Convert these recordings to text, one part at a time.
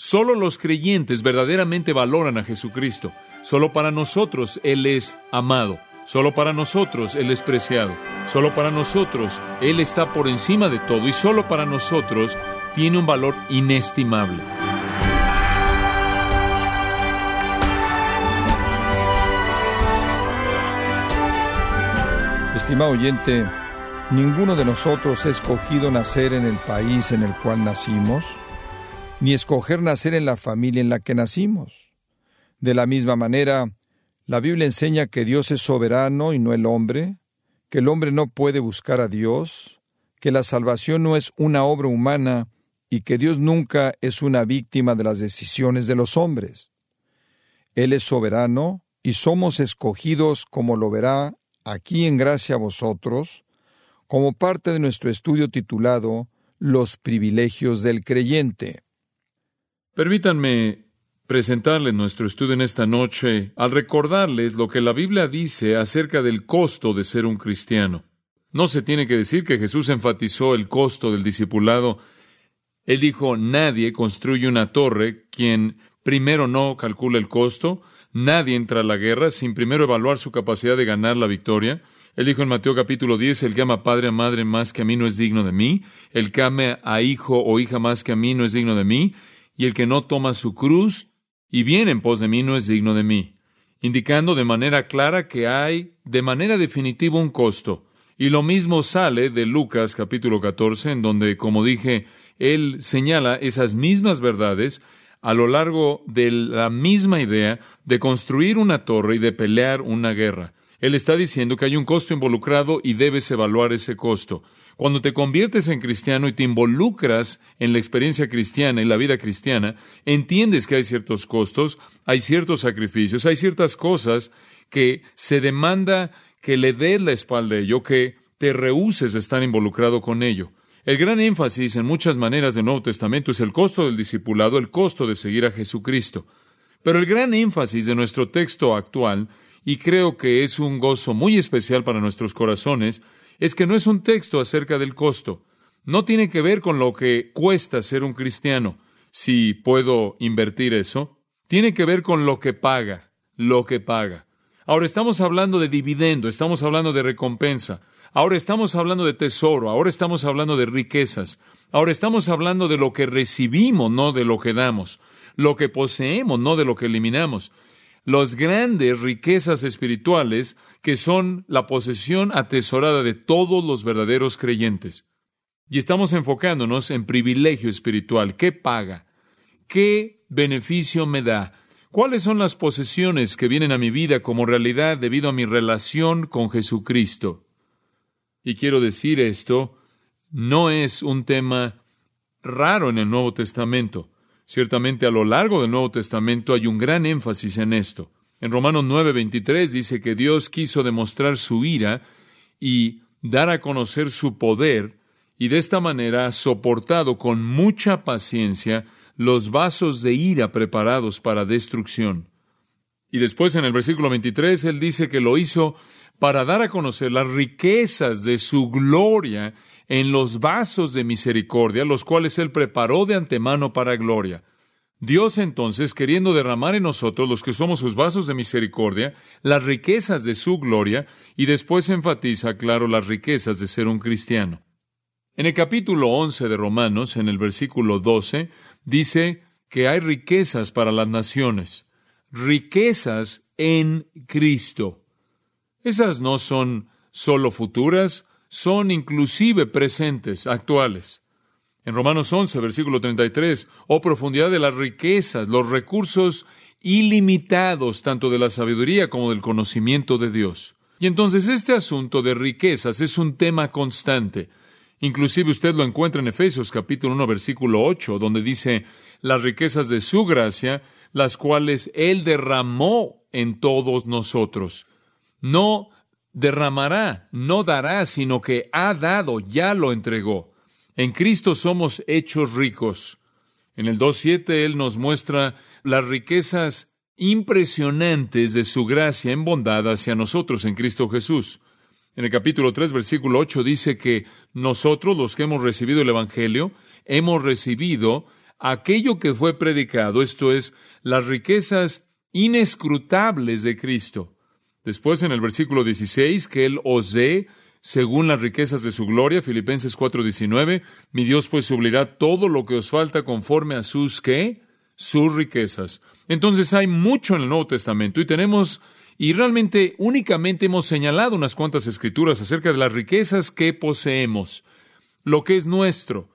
Solo los creyentes verdaderamente valoran a Jesucristo. Solo para nosotros Él es amado. Solo para nosotros Él es preciado. Solo para nosotros Él está por encima de todo y solo para nosotros tiene un valor inestimable. Estimado oyente, ninguno de nosotros ha escogido nacer en el país en el cual nacimos, ni escoger nacer en la familia en la que nacimos. De la misma manera, la Biblia enseña que Dios es soberano y no el hombre, que el hombre no puede buscar a Dios, que la salvación no es una obra humana y que Dios nunca es una víctima de las decisiones de los hombres. Él es soberano y somos escogidos como lo verá aquí en gracia a vosotros, como parte de nuestro estudio titulado Los privilegios del creyente. Permítanme presentarles nuestro estudio en esta noche al recordarles lo que la Biblia dice acerca del costo de ser un cristiano. No se tiene que decir que Jesús enfatizó el costo del discipulado. Él dijo, nadie construye una torre quien primero no calcula el costo, Nadie entra a la guerra sin primero evaluar su capacidad de ganar la victoria. Él dijo en Mateo capítulo 10, el que ama a padre o madre más que a mí no es digno de mí, el que ama a hijo o hija más que a mí no es digno de mí, y el que no toma su cruz y viene en pos de mí no es digno de mí, indicando de manera clara que hay de manera definitiva un costo. Y lo mismo sale de Lucas capítulo 14, en donde, como dije, él señala esas mismas verdades a lo largo de la misma idea de construir una torre y de pelear una guerra. Él está diciendo que hay un costo involucrado y debes evaluar ese costo. Cuando te conviertes en cristiano y te involucras en la experiencia cristiana y la vida cristiana, entiendes que hay ciertos costos, hay ciertos sacrificios, hay ciertas cosas que se demanda que le des la espalda a ello, que te rehuses de estar involucrado con ello. El gran énfasis en muchas maneras del Nuevo Testamento es el costo del discipulado, el costo de seguir a Jesucristo. Pero el gran énfasis de nuestro texto actual, y creo que es un gozo muy especial para nuestros corazones, es que no es un texto acerca del costo. No tiene que ver con lo que cuesta ser un cristiano, si puedo invertir eso. Tiene que ver con lo que paga, lo que paga. Ahora estamos hablando de dividendo, estamos hablando de recompensa. Ahora estamos hablando de tesoro, ahora estamos hablando de riquezas, ahora estamos hablando de lo que recibimos, no de lo que damos, lo que poseemos, no de lo que eliminamos. Las grandes riquezas espirituales que son la posesión atesorada de todos los verdaderos creyentes. Y estamos enfocándonos en privilegio espiritual. ¿Qué paga? ¿Qué beneficio me da? ¿Cuáles son las posesiones que vienen a mi vida como realidad debido a mi relación con Jesucristo? Y quiero decir esto, no es un tema raro en el Nuevo Testamento. Ciertamente a lo largo del Nuevo Testamento hay un gran énfasis en esto. En Romanos 9:23 dice que Dios quiso demostrar su ira y dar a conocer su poder, y de esta manera ha soportado con mucha paciencia los vasos de ira preparados para destrucción. Y después en el versículo 23 él dice que lo hizo para dar a conocer las riquezas de su gloria en los vasos de misericordia, los cuales Él preparó de antemano para gloria. Dios entonces, queriendo derramar en nosotros, los que somos sus vasos de misericordia, las riquezas de su gloria, y después enfatiza, claro, las riquezas de ser un cristiano. En el capítulo 11 de Romanos, en el versículo 12, dice que hay riquezas para las naciones, riquezas en Cristo. Esas no son solo futuras, son inclusive presentes, actuales. En Romanos 11, versículo 33, oh profundidad de las riquezas, los recursos ilimitados tanto de la sabiduría como del conocimiento de Dios. Y entonces este asunto de riquezas es un tema constante. Inclusive usted lo encuentra en Efesios capítulo 1 versículo 8, donde dice las riquezas de su gracia, las cuales Él derramó en todos nosotros no derramará, no dará, sino que ha dado, ya lo entregó. En Cristo somos hechos ricos. En el 2.7 Él nos muestra las riquezas impresionantes de su gracia en bondad hacia nosotros en Cristo Jesús. En el capítulo 3, versículo 8 dice que nosotros, los que hemos recibido el Evangelio, hemos recibido aquello que fue predicado, esto es, las riquezas inescrutables de Cristo. Después en el versículo 16, que Él os dé según las riquezas de su gloria, Filipenses 4:19, mi Dios pues suplirá todo lo que os falta conforme a sus qué? Sus riquezas. Entonces hay mucho en el Nuevo Testamento y tenemos y realmente únicamente hemos señalado unas cuantas escrituras acerca de las riquezas que poseemos, lo que es nuestro,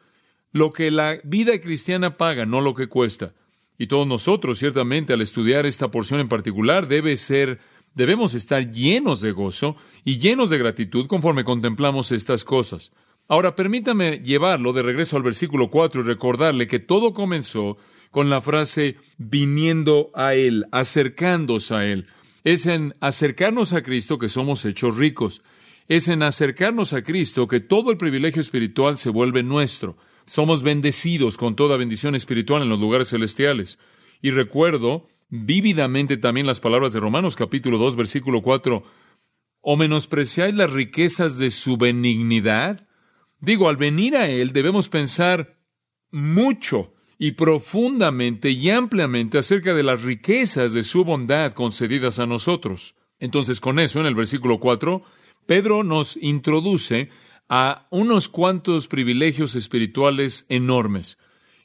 lo que la vida cristiana paga, no lo que cuesta. Y todos nosotros, ciertamente, al estudiar esta porción en particular, debe ser, debemos estar llenos de gozo y llenos de gratitud conforme contemplamos estas cosas. Ahora, permítame llevarlo de regreso al versículo 4 y recordarle que todo comenzó con la frase viniendo a Él, acercándose a Él. Es en acercarnos a Cristo que somos hechos ricos. Es en acercarnos a Cristo que todo el privilegio espiritual se vuelve nuestro. Somos bendecidos con toda bendición espiritual en los lugares celestiales. Y recuerdo vívidamente también las palabras de Romanos capítulo 2 versículo 4. ¿O menospreciáis las riquezas de su benignidad? Digo, al venir a Él debemos pensar mucho y profundamente y ampliamente acerca de las riquezas de su bondad concedidas a nosotros. Entonces, con eso, en el versículo 4, Pedro nos introduce a unos cuantos privilegios espirituales enormes.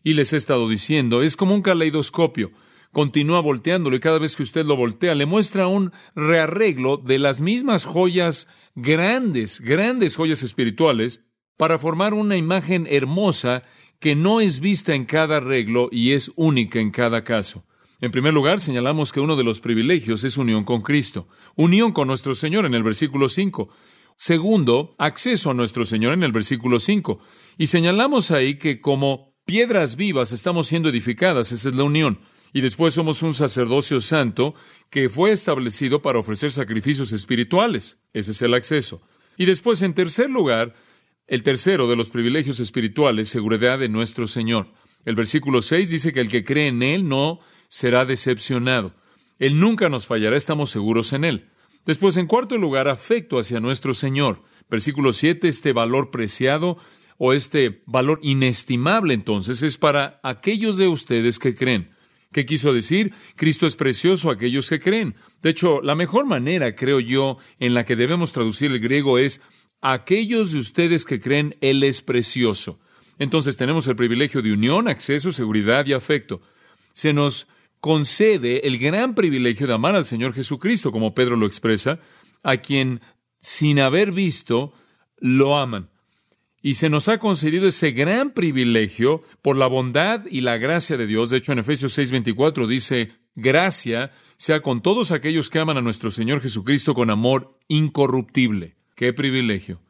Y les he estado diciendo, es como un caleidoscopio. Continúa volteándolo y cada vez que usted lo voltea le muestra un rearreglo de las mismas joyas grandes, grandes joyas espirituales para formar una imagen hermosa que no es vista en cada arreglo y es única en cada caso. En primer lugar, señalamos que uno de los privilegios es unión con Cristo, unión con nuestro Señor en el versículo 5. Segundo, acceso a nuestro Señor en el versículo 5. Y señalamos ahí que como piedras vivas estamos siendo edificadas, esa es la unión. Y después somos un sacerdocio santo que fue establecido para ofrecer sacrificios espirituales. Ese es el acceso. Y después, en tercer lugar, el tercero de los privilegios espirituales, seguridad de nuestro Señor. El versículo 6 dice que el que cree en Él no será decepcionado. Él nunca nos fallará, estamos seguros en Él. Después, en cuarto lugar, afecto hacia nuestro Señor. Versículo 7, este valor preciado o este valor inestimable entonces es para aquellos de ustedes que creen. ¿Qué quiso decir? Cristo es precioso a aquellos que creen. De hecho, la mejor manera, creo yo, en la que debemos traducir el griego es aquellos de ustedes que creen, Él es precioso. Entonces tenemos el privilegio de unión, acceso, seguridad y afecto. Se nos concede el gran privilegio de amar al Señor Jesucristo, como Pedro lo expresa, a quien sin haber visto lo aman. Y se nos ha concedido ese gran privilegio por la bondad y la gracia de Dios. De hecho, en Efesios 6:24 dice, gracia sea con todos aquellos que aman a nuestro Señor Jesucristo con amor incorruptible. ¡Qué privilegio!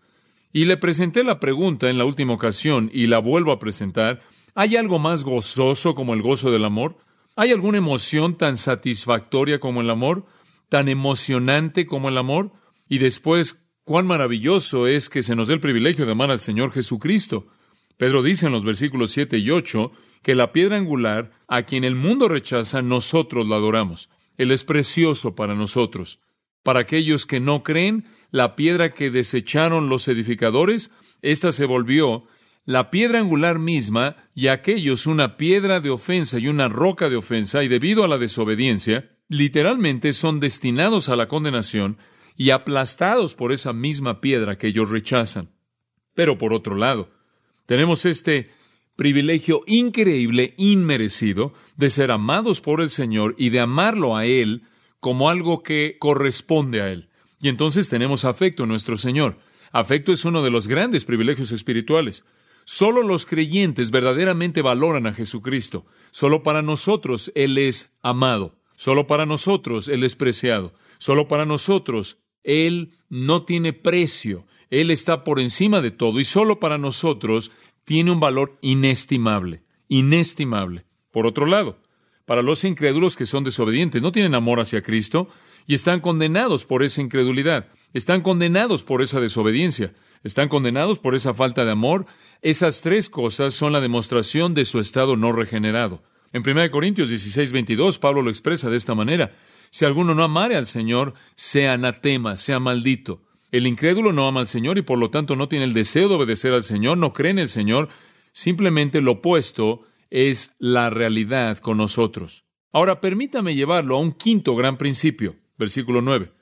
Y le presenté la pregunta en la última ocasión y la vuelvo a presentar. ¿Hay algo más gozoso como el gozo del amor? ¿Hay alguna emoción tan satisfactoria como el amor? ¿Tan emocionante como el amor? Y después, cuán maravilloso es que se nos dé el privilegio de amar al Señor Jesucristo. Pedro dice en los versículos 7 y 8 que la piedra angular, a quien el mundo rechaza, nosotros la adoramos. Él es precioso para nosotros. Para aquellos que no creen, la piedra que desecharon los edificadores, ésta se volvió la piedra angular misma y aquellos una piedra de ofensa y una roca de ofensa, y debido a la desobediencia, literalmente son destinados a la condenación y aplastados por esa misma piedra que ellos rechazan. Pero por otro lado, tenemos este privilegio increíble, inmerecido, de ser amados por el Señor y de amarlo a Él como algo que corresponde a Él. Y entonces tenemos afecto en nuestro Señor. Afecto es uno de los grandes privilegios espirituales. Solo los creyentes verdaderamente valoran a Jesucristo. Solo para nosotros Él es amado. Solo para nosotros Él es preciado. Solo para nosotros Él no tiene precio. Él está por encima de todo y solo para nosotros tiene un valor inestimable. Inestimable. Por otro lado, para los incrédulos que son desobedientes, no tienen amor hacia Cristo y están condenados por esa incredulidad. Están condenados por esa desobediencia. Están condenados por esa falta de amor. Esas tres cosas son la demostración de su estado no regenerado. En 1 Corintios 16, 22, Pablo lo expresa de esta manera. Si alguno no amare al Señor, sea anatema, sea maldito. El incrédulo no ama al Señor y por lo tanto no tiene el deseo de obedecer al Señor, no cree en el Señor. Simplemente lo opuesto es la realidad con nosotros. Ahora permítame llevarlo a un quinto gran principio, versículo 9.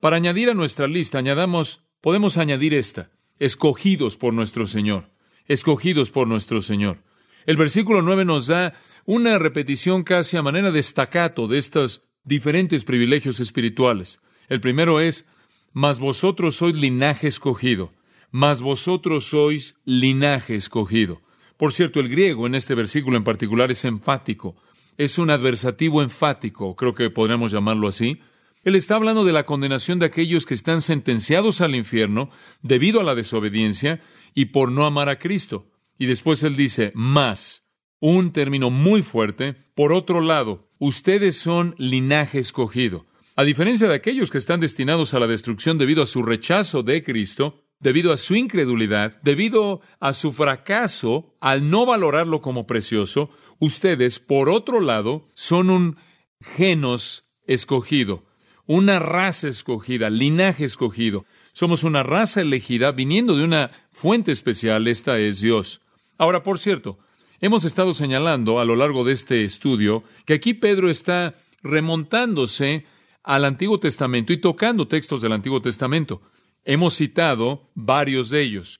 Para añadir a nuestra lista, añadamos, podemos añadir esta, escogidos por nuestro Señor, escogidos por nuestro Señor. El versículo 9 nos da una repetición casi a manera de estacato de estos diferentes privilegios espirituales. El primero es, mas vosotros sois linaje escogido, mas vosotros sois linaje escogido. Por cierto, el griego en este versículo en particular es enfático, es un adversativo enfático, creo que podríamos llamarlo así. Él está hablando de la condenación de aquellos que están sentenciados al infierno debido a la desobediencia y por no amar a Cristo. Y después él dice, más, un término muy fuerte. Por otro lado, ustedes son linaje escogido. A diferencia de aquellos que están destinados a la destrucción debido a su rechazo de Cristo, debido a su incredulidad, debido a su fracaso al no valorarlo como precioso, ustedes, por otro lado, son un genos escogido, una raza escogida, linaje escogido. Somos una raza elegida viniendo de una fuente especial, esta es Dios. Ahora, por cierto, hemos estado señalando a lo largo de este estudio que aquí Pedro está remontándose al Antiguo Testamento y tocando textos del Antiguo Testamento. Hemos citado varios de ellos.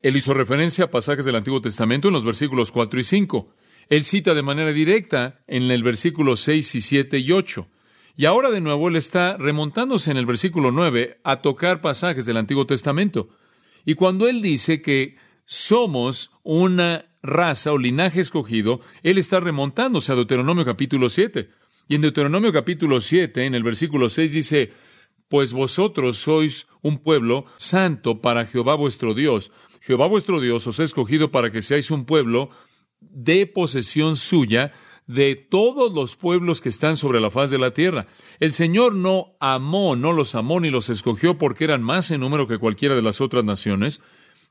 Él hizo referencia a pasajes del Antiguo Testamento en los versículos 4 y 5. Él cita de manera directa en el versículo 6 y 7 y 8. Y ahora de nuevo él está remontándose en el versículo 9 a tocar pasajes del Antiguo Testamento. Y cuando él dice que somos una raza o linaje escogido, él está remontándose a Deuteronomio capítulo 7. Y en Deuteronomio capítulo 7, en el versículo 6 dice, pues vosotros sois un pueblo santo para Jehová vuestro Dios. Jehová vuestro Dios os ha escogido para que seáis un pueblo de posesión suya de todos los pueblos que están sobre la faz de la tierra. El Señor no amó, no los amó ni los escogió porque eran más en número que cualquiera de las otras naciones,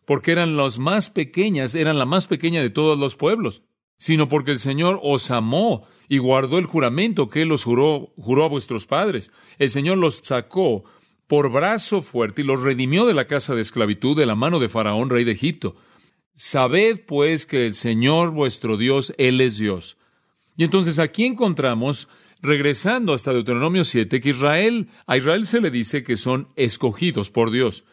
porque eran las más pequeñas, eran la más pequeña de todos los pueblos, sino porque el Señor os amó y guardó el juramento que Él os juró, juró a vuestros padres. El Señor los sacó por brazo fuerte y los redimió de la casa de esclavitud de la mano de Faraón, rey de Egipto. Sabed pues que el Señor vuestro Dios, Él es Dios. Y entonces aquí encontramos, regresando hasta Deuteronomio 7, que Israel, a Israel se le dice que son escogidos por Dios.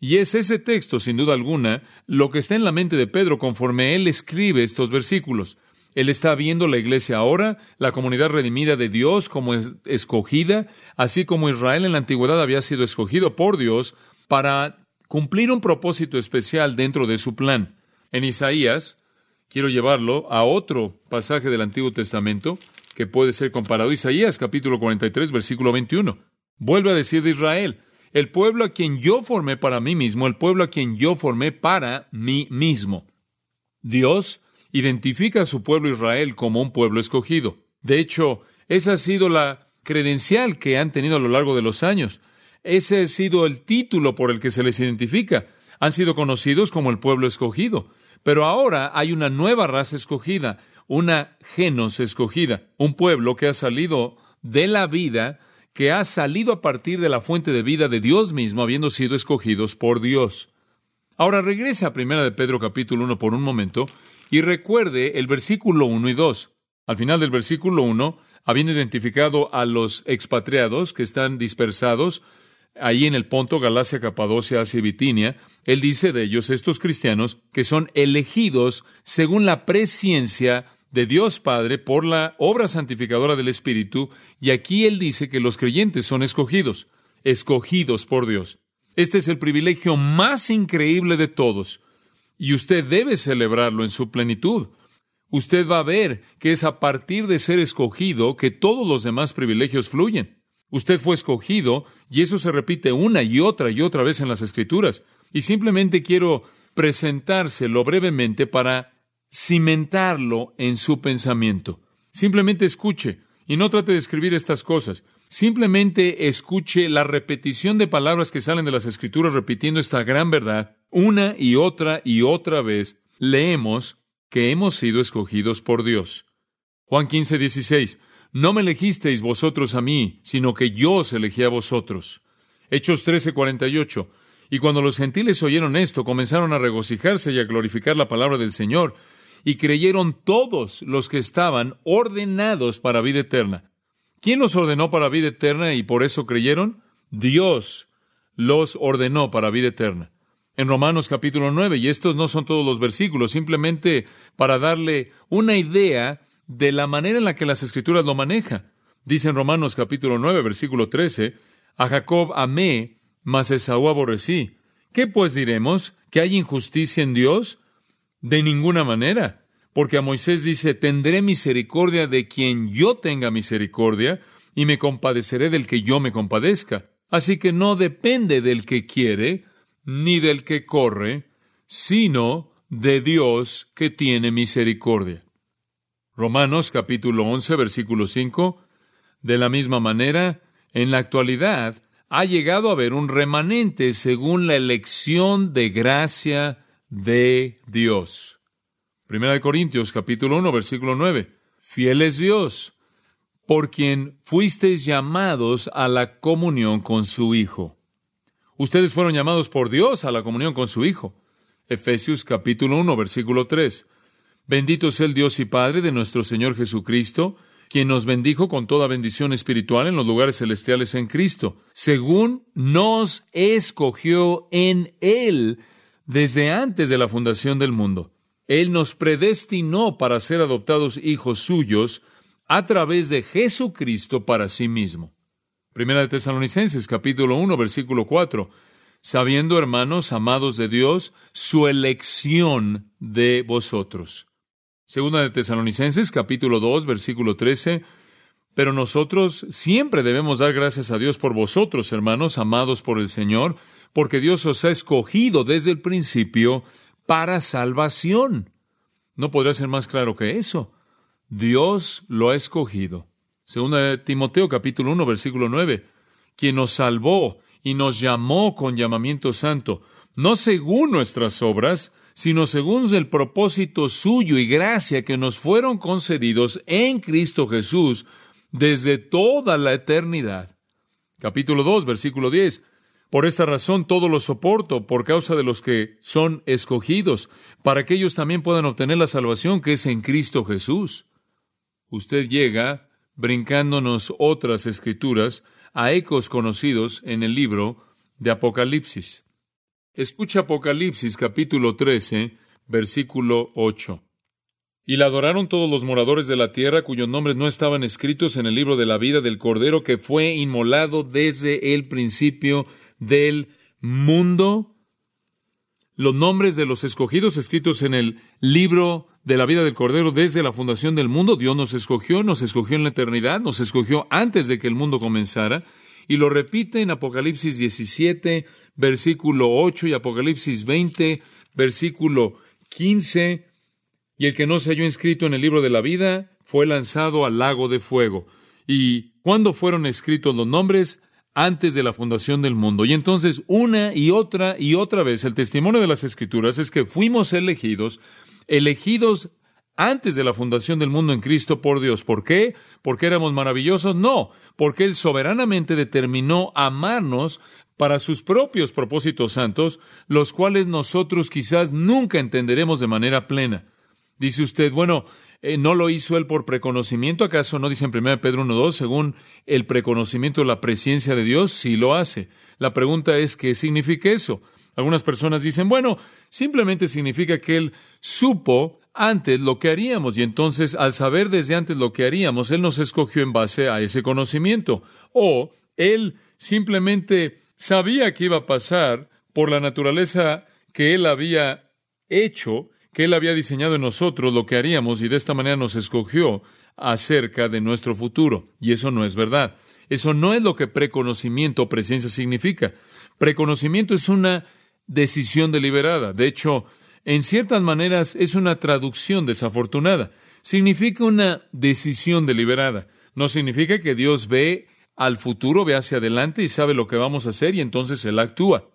Y es ese texto, sin duda alguna, lo que está en la mente de Pedro conforme él escribe estos versículos. Él está viendo la iglesia ahora, la comunidad redimida de Dios como escogida, así como Israel en la antigüedad había sido escogido por Dios para cumplir un propósito especial dentro de su plan. En Isaías, quiero llevarlo a otro pasaje del Antiguo Testamento que puede ser comparado. Isaías capítulo 43, versículo 21. Vuelve a decir de Israel, el pueblo a quien yo formé para mí mismo, el pueblo a quien yo formé para mí mismo. Dios identifica a su pueblo Israel como un pueblo escogido. De hecho, esa ha sido la credencial que han tenido a lo largo de los años. Ese ha sido el título por el que se les identifica. Han sido conocidos como el pueblo escogido. Pero ahora hay una nueva raza escogida, una genos escogida, un pueblo que ha salido de la vida que ha salido a partir de la fuente de vida de Dios mismo, habiendo sido escogidos por Dios. Ahora regrese a Primera de Pedro capítulo 1 por un momento y recuerde el versículo 1 y 2. Al final del versículo 1, habiendo identificado a los expatriados que están dispersados ahí en el Ponto, Galacia, Capadocia, Asia y Bitinia, él dice de ellos, estos cristianos, que son elegidos según la presciencia de Dios Padre por la obra santificadora del Espíritu, y aquí Él dice que los creyentes son escogidos, escogidos por Dios. Este es el privilegio más increíble de todos, y usted debe celebrarlo en su plenitud. Usted va a ver que es a partir de ser escogido que todos los demás privilegios fluyen. Usted fue escogido, y eso se repite una y otra y otra vez en las Escrituras. Y simplemente quiero presentárselo brevemente para cimentarlo en su pensamiento. Simplemente escuche y no trate de escribir estas cosas. Simplemente escuche la repetición de palabras que salen de las escrituras repitiendo esta gran verdad una y otra y otra vez. Leemos que hemos sido escogidos por Dios. Juan 15, 16. No me elegisteis vosotros a mí, sino que yo os elegí a vosotros. Hechos 13, 48. Y cuando los gentiles oyeron esto, comenzaron a regocijarse y a glorificar la palabra del Señor, y creyeron todos los que estaban ordenados para vida eterna. ¿Quién los ordenó para vida eterna y por eso creyeron? Dios los ordenó para vida eterna. En Romanos capítulo 9, y estos no son todos los versículos, simplemente para darle una idea de la manera en la que las escrituras lo manejan. Dice en Romanos capítulo 9, versículo 13, a Jacob amé, mas Esaú aborrecí. ¿Qué pues diremos? ¿Que hay injusticia en Dios? De ninguna manera, porque a Moisés dice, tendré misericordia de quien yo tenga misericordia, y me compadeceré del que yo me compadezca. Así que no depende del que quiere, ni del que corre, sino de Dios que tiene misericordia. Romanos capítulo 11, versículo 5. De la misma manera, en la actualidad, ha llegado a haber un remanente según la elección de gracia de Dios. Primera de Corintios capítulo 1 versículo 9. Fiel es Dios, por quien fuisteis llamados a la comunión con su Hijo. Ustedes fueron llamados por Dios a la comunión con su Hijo. Efesios capítulo 1 versículo 3. Bendito sea el Dios y Padre de nuestro Señor Jesucristo, quien nos bendijo con toda bendición espiritual en los lugares celestiales en Cristo, según nos escogió en Él desde antes de la fundación del mundo. Él nos predestinó para ser adoptados hijos suyos a través de Jesucristo para sí mismo. Primera de Tesalonicenses capítulo 1 versículo 4. Sabiendo, hermanos, amados de Dios, su elección de vosotros. Segunda de Tesalonicenses, capítulo 2, versículo 13. Pero nosotros siempre debemos dar gracias a Dios por vosotros, hermanos, amados por el Señor, porque Dios os ha escogido desde el principio para salvación. No podría ser más claro que eso. Dios lo ha escogido. Segunda Timoteo, capítulo 1, versículo 9. Quien nos salvó y nos llamó con llamamiento santo, no según nuestras obras, sino según el propósito suyo y gracia que nos fueron concedidos en Cristo Jesús desde toda la eternidad. Capítulo 2, versículo 10. Por esta razón todo lo soporto por causa de los que son escogidos, para que ellos también puedan obtener la salvación que es en Cristo Jesús. Usted llega, brincándonos otras escrituras, a ecos conocidos en el libro de Apocalipsis. Escucha Apocalipsis capítulo 13, versículo 8. Y la adoraron todos los moradores de la tierra cuyos nombres no estaban escritos en el libro de la vida del Cordero que fue inmolado desde el principio del mundo. Los nombres de los escogidos escritos en el libro de la vida del Cordero desde la fundación del mundo. Dios nos escogió, nos escogió en la eternidad, nos escogió antes de que el mundo comenzara y lo repite en Apocalipsis 17, versículo 8 y Apocalipsis 20, versículo 15. Y el que no se halló inscrito en el libro de la vida fue lanzado al lago de fuego. ¿Y cuándo fueron escritos los nombres? Antes de la fundación del mundo. Y entonces una y otra y otra vez el testimonio de las escrituras es que fuimos elegidos, elegidos antes de la fundación del mundo en Cristo por Dios. ¿Por qué? ¿Porque éramos maravillosos? No, porque Él soberanamente determinó amarnos para sus propios propósitos santos, los cuales nosotros quizás nunca entenderemos de manera plena. Dice usted, bueno, eh, ¿no lo hizo Él por preconocimiento? ¿Acaso no dice en 1 Pedro 1.2, según el preconocimiento de la presencia de Dios? Sí lo hace. La pregunta es, ¿qué significa eso? Algunas personas dicen, bueno, simplemente significa que Él supo antes lo que haríamos y entonces al saber desde antes lo que haríamos, Él nos escogió en base a ese conocimiento. O Él simplemente sabía que iba a pasar por la naturaleza que Él había hecho, que Él había diseñado en nosotros lo que haríamos y de esta manera nos escogió acerca de nuestro futuro. Y eso no es verdad. Eso no es lo que preconocimiento o presencia significa. Preconocimiento es una decisión deliberada. De hecho, en ciertas maneras es una traducción desafortunada. Significa una decisión deliberada. No significa que Dios ve al futuro, ve hacia adelante y sabe lo que vamos a hacer y entonces Él actúa.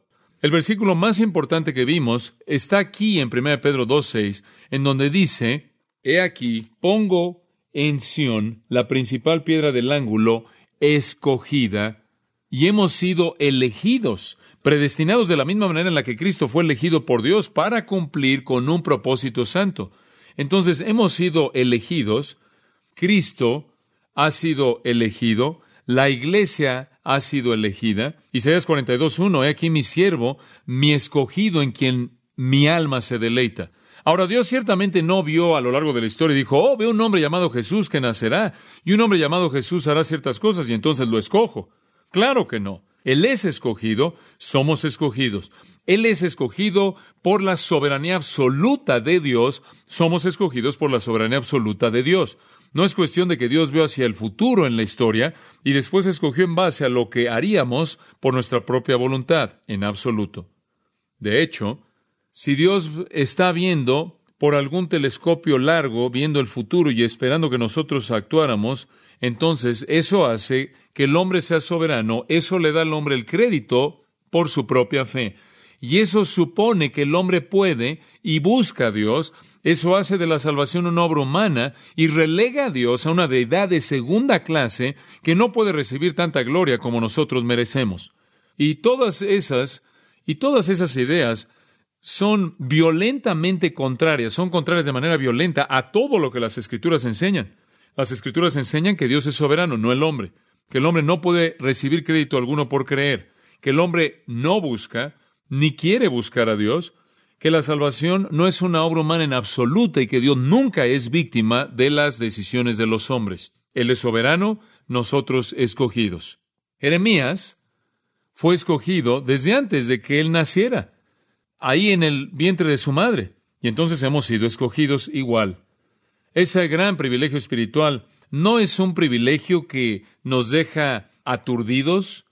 El versículo más importante que vimos está aquí en 1 Pedro 2.6, en donde dice, He aquí, pongo en Sión la principal piedra del ángulo, escogida, y hemos sido elegidos predestinados de la misma manera en la que Cristo fue elegido por Dios para cumplir con un propósito santo. Entonces hemos sido elegidos, Cristo ha sido elegido, la iglesia ha sido elegida. Isaías 42.1, he aquí mi siervo, mi escogido en quien mi alma se deleita. Ahora Dios ciertamente no vio a lo largo de la historia y dijo, oh, veo un hombre llamado Jesús que nacerá, y un hombre llamado Jesús hará ciertas cosas y entonces lo escojo. Claro que no. Él es escogido, somos escogidos. Él es escogido por la soberanía absoluta de Dios, somos escogidos por la soberanía absoluta de Dios. No es cuestión de que Dios vio hacia el futuro en la historia y después escogió en base a lo que haríamos por nuestra propia voluntad, en absoluto. De hecho, si Dios está viendo por algún telescopio largo, viendo el futuro y esperando que nosotros actuáramos, entonces eso hace que el hombre sea soberano, eso le da al hombre el crédito por su propia fe. Y eso supone que el hombre puede y busca a Dios, eso hace de la salvación una obra humana y relega a Dios a una deidad de segunda clase que no puede recibir tanta gloria como nosotros merecemos. Y todas esas, y todas esas ideas son violentamente contrarias, son contrarias de manera violenta a todo lo que las escrituras enseñan. Las escrituras enseñan que Dios es soberano, no el hombre que el hombre no puede recibir crédito alguno por creer, que el hombre no busca ni quiere buscar a Dios, que la salvación no es una obra humana en absoluta y que Dios nunca es víctima de las decisiones de los hombres. Él es soberano, nosotros escogidos. Jeremías fue escogido desde antes de que él naciera, ahí en el vientre de su madre, y entonces hemos sido escogidos igual. Ese gran privilegio espiritual no es un privilegio que nos deja aturdidos.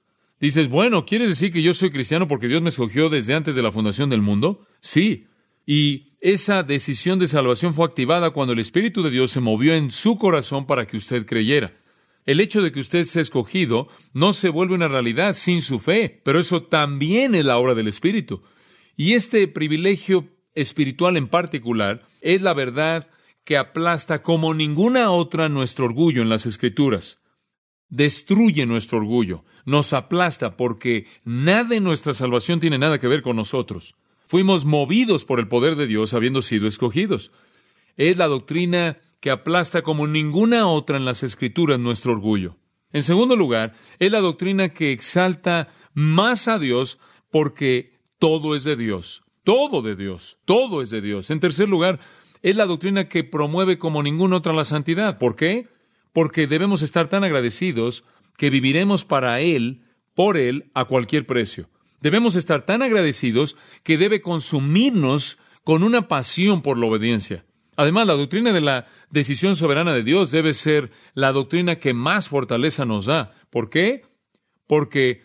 Dices, bueno, ¿quieres decir que yo soy cristiano porque Dios me escogió desde antes de la fundación del mundo? Sí. Y esa decisión de salvación fue activada cuando el Espíritu de Dios se movió en su corazón para que usted creyera. El hecho de que usted sea escogido no se vuelve una realidad sin su fe, pero eso también es la obra del Espíritu. Y este privilegio espiritual en particular es la verdad que aplasta como ninguna otra nuestro orgullo en las Escrituras. Destruye nuestro orgullo, nos aplasta porque nada en nuestra salvación tiene nada que ver con nosotros. Fuimos movidos por el poder de Dios habiendo sido escogidos. Es la doctrina que aplasta como ninguna otra en las Escrituras nuestro orgullo. En segundo lugar, es la doctrina que exalta más a Dios porque todo es de Dios. Todo de Dios. Todo es de Dios. En tercer lugar, es la doctrina que promueve como ninguna otra la santidad. ¿Por qué? Porque debemos estar tan agradecidos que viviremos para Él, por Él, a cualquier precio. Debemos estar tan agradecidos que debe consumirnos con una pasión por la obediencia. Además, la doctrina de la decisión soberana de Dios debe ser la doctrina que más fortaleza nos da. ¿Por qué? Porque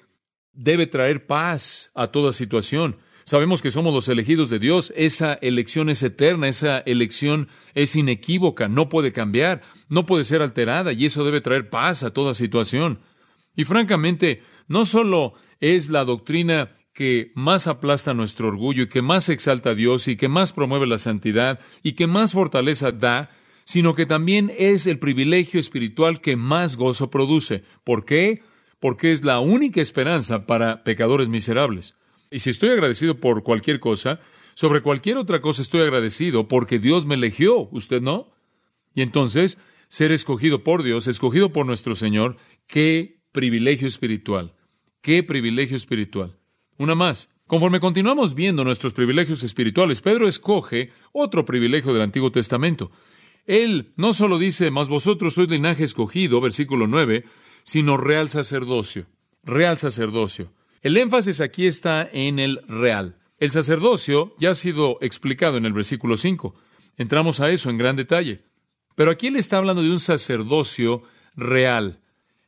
debe traer paz a toda situación. Sabemos que somos los elegidos de Dios. Esa elección es eterna, esa elección es inequívoca, no puede cambiar, no puede ser alterada y eso debe traer paz a toda situación. Y francamente, no solo es la doctrina que más aplasta nuestro orgullo y que más exalta a Dios y que más promueve la santidad y que más fortaleza da, sino que también es el privilegio espiritual que más gozo produce. ¿Por qué? Porque es la única esperanza para pecadores miserables. Y si estoy agradecido por cualquier cosa, sobre cualquier otra cosa estoy agradecido porque Dios me eligió, ¿usted no? Y entonces, ser escogido por Dios, escogido por nuestro Señor, qué privilegio espiritual, qué privilegio espiritual. Una más, conforme continuamos viendo nuestros privilegios espirituales, Pedro escoge otro privilegio del Antiguo Testamento. Él no solo dice, mas vosotros sois linaje escogido, versículo 9, sino real sacerdocio, real sacerdocio. El énfasis aquí está en el real. El sacerdocio ya ha sido explicado en el versículo 5. Entramos a eso en gran detalle. Pero aquí él está hablando de un sacerdocio real.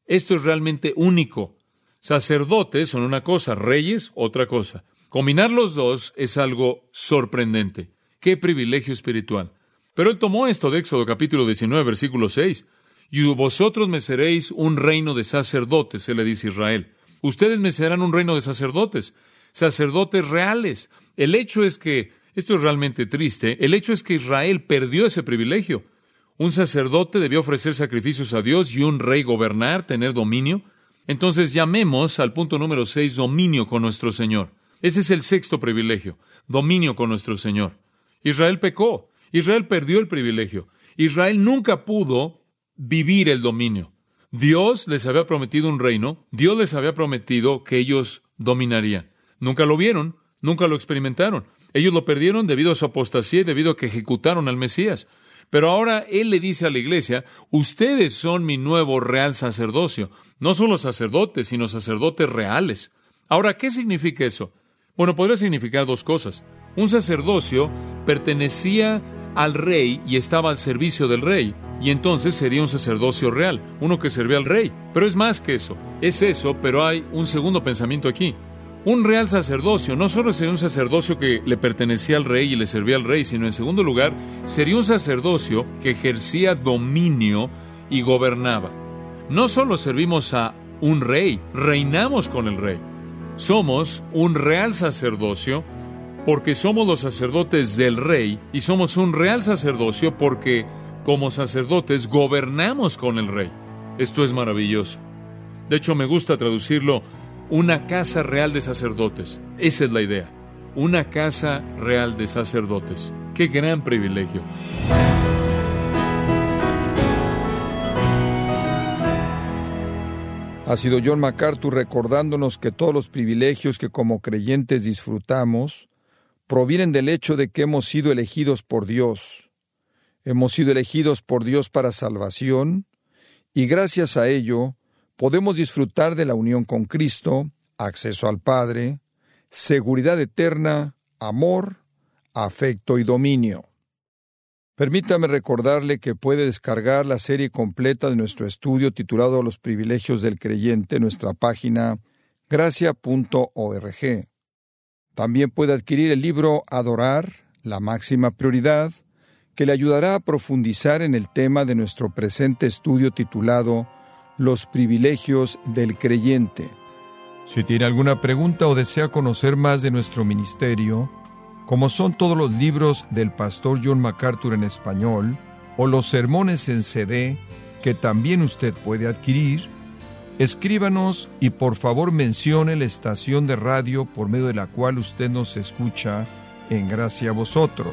Esto es realmente único. Sacerdotes son una cosa, reyes otra cosa. Combinar los dos es algo sorprendente. Qué privilegio espiritual. Pero él tomó esto de Éxodo capítulo 19, versículo 6. Y vosotros me seréis un reino de sacerdotes, se le dice Israel. Ustedes me serán un reino de sacerdotes, sacerdotes reales. El hecho es que, esto es realmente triste, el hecho es que Israel perdió ese privilegio. Un sacerdote debió ofrecer sacrificios a Dios y un rey gobernar, tener dominio. Entonces llamemos al punto número seis dominio con nuestro Señor. Ese es el sexto privilegio, dominio con nuestro Señor. Israel pecó Israel perdió el privilegio. Israel nunca pudo vivir el dominio. Dios les había prometido un reino, Dios les había prometido que ellos dominarían. Nunca lo vieron, nunca lo experimentaron. Ellos lo perdieron debido a su apostasía y debido a que ejecutaron al Mesías. Pero ahora Él le dice a la iglesia, ustedes son mi nuevo real sacerdocio. No solo sacerdotes, sino sacerdotes reales. Ahora, ¿qué significa eso? Bueno, podría significar dos cosas. Un sacerdocio pertenecía al rey y estaba al servicio del rey, y entonces sería un sacerdocio real, uno que servía al rey. Pero es más que eso, es eso, pero hay un segundo pensamiento aquí. Un real sacerdocio no solo sería un sacerdocio que le pertenecía al rey y le servía al rey, sino en segundo lugar, sería un sacerdocio que ejercía dominio y gobernaba. No solo servimos a un rey, reinamos con el rey. Somos un real sacerdocio porque somos los sacerdotes del rey y somos un real sacerdocio porque como sacerdotes gobernamos con el rey. Esto es maravilloso. De hecho, me gusta traducirlo una casa real de sacerdotes. Esa es la idea. Una casa real de sacerdotes. Qué gran privilegio. Ha sido John MacArthur recordándonos que todos los privilegios que como creyentes disfrutamos provienen del hecho de que hemos sido elegidos por Dios. Hemos sido elegidos por Dios para salvación y gracias a ello podemos disfrutar de la unión con Cristo, acceso al Padre, seguridad eterna, amor, afecto y dominio. Permítame recordarle que puede descargar la serie completa de nuestro estudio titulado Los privilegios del creyente en nuestra página gracia.org. También puede adquirir el libro Adorar, la máxima prioridad, que le ayudará a profundizar en el tema de nuestro presente estudio titulado los privilegios del creyente. Si tiene alguna pregunta o desea conocer más de nuestro ministerio, como son todos los libros del pastor John MacArthur en español o los sermones en CD que también usted puede adquirir, escríbanos y por favor mencione la estación de radio por medio de la cual usted nos escucha en gracia a vosotros.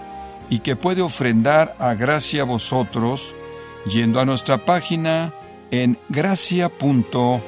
y que puede ofrendar a gracia a vosotros yendo a nuestra página en gracia.org.